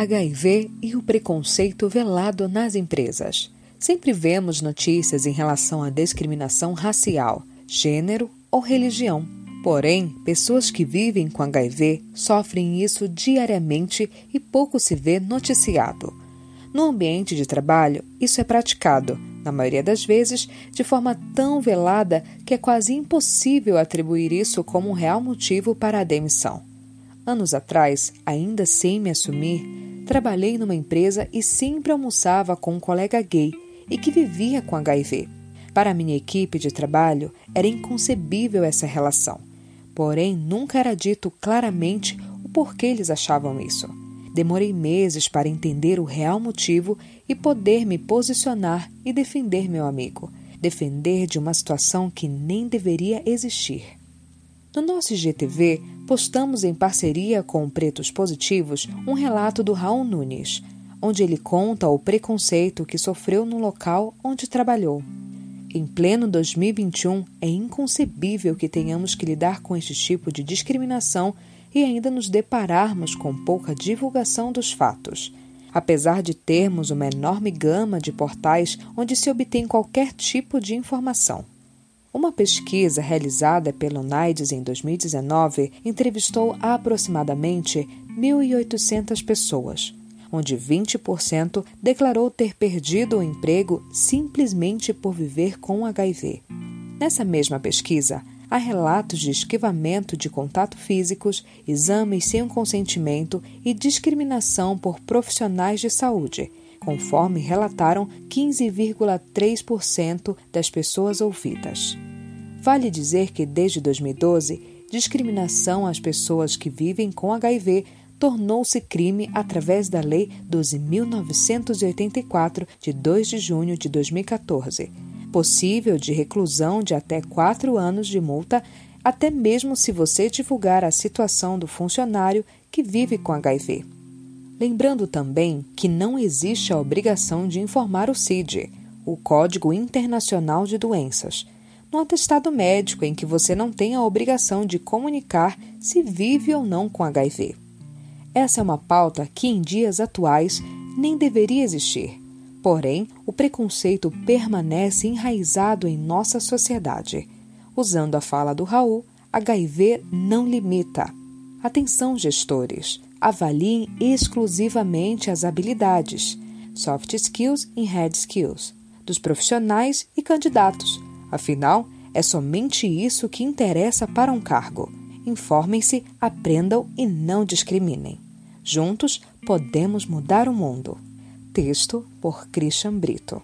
HIV e o preconceito velado nas empresas. Sempre vemos notícias em relação à discriminação racial, gênero ou religião. Porém, pessoas que vivem com HIV sofrem isso diariamente e pouco se vê noticiado. No ambiente de trabalho, isso é praticado, na maioria das vezes, de forma tão velada que é quase impossível atribuir isso como um real motivo para a demissão. Anos atrás, ainda sem me assumir, trabalhei numa empresa e sempre almoçava com um colega gay e que vivia com HIV. Para minha equipe de trabalho, era inconcebível essa relação. Porém, nunca era dito claramente o porquê eles achavam isso. Demorei meses para entender o real motivo e poder me posicionar e defender meu amigo, defender de uma situação que nem deveria existir. No nosso IGTV, postamos em parceria com Pretos Positivos um relato do Raul Nunes, onde ele conta o preconceito que sofreu no local onde trabalhou. Em pleno 2021, é inconcebível que tenhamos que lidar com este tipo de discriminação e ainda nos depararmos com pouca divulgação dos fatos. Apesar de termos uma enorme gama de portais onde se obtém qualquer tipo de informação. Uma pesquisa realizada pelo NAIDS em 2019 entrevistou aproximadamente 1.800 pessoas, onde 20% declarou ter perdido o emprego simplesmente por viver com HIV. Nessa mesma pesquisa, há relatos de esquivamento de contato físicos, exames sem consentimento e discriminação por profissionais de saúde, conforme relataram 15,3% das pessoas ouvidas. Vale dizer que desde 2012, discriminação às pessoas que vivem com HIV tornou-se crime através da Lei 12.984, de 2 de junho de 2014, possível de reclusão de até quatro anos de multa, até mesmo se você divulgar a situação do funcionário que vive com HIV. Lembrando também que não existe a obrigação de informar o CID, o Código Internacional de Doenças, no atestado médico em que você não tem a obrigação de comunicar se vive ou não com HIV. Essa é uma pauta que, em dias atuais, nem deveria existir. Porém, o preconceito permanece enraizado em nossa sociedade. Usando a fala do Raul, HIV não limita. Atenção, gestores! Avaliem exclusivamente as habilidades, soft skills e hard skills, dos profissionais e candidatos. Afinal, é somente isso que interessa para um cargo. Informem-se, aprendam e não discriminem. Juntos podemos mudar o mundo. Texto por Christian Brito.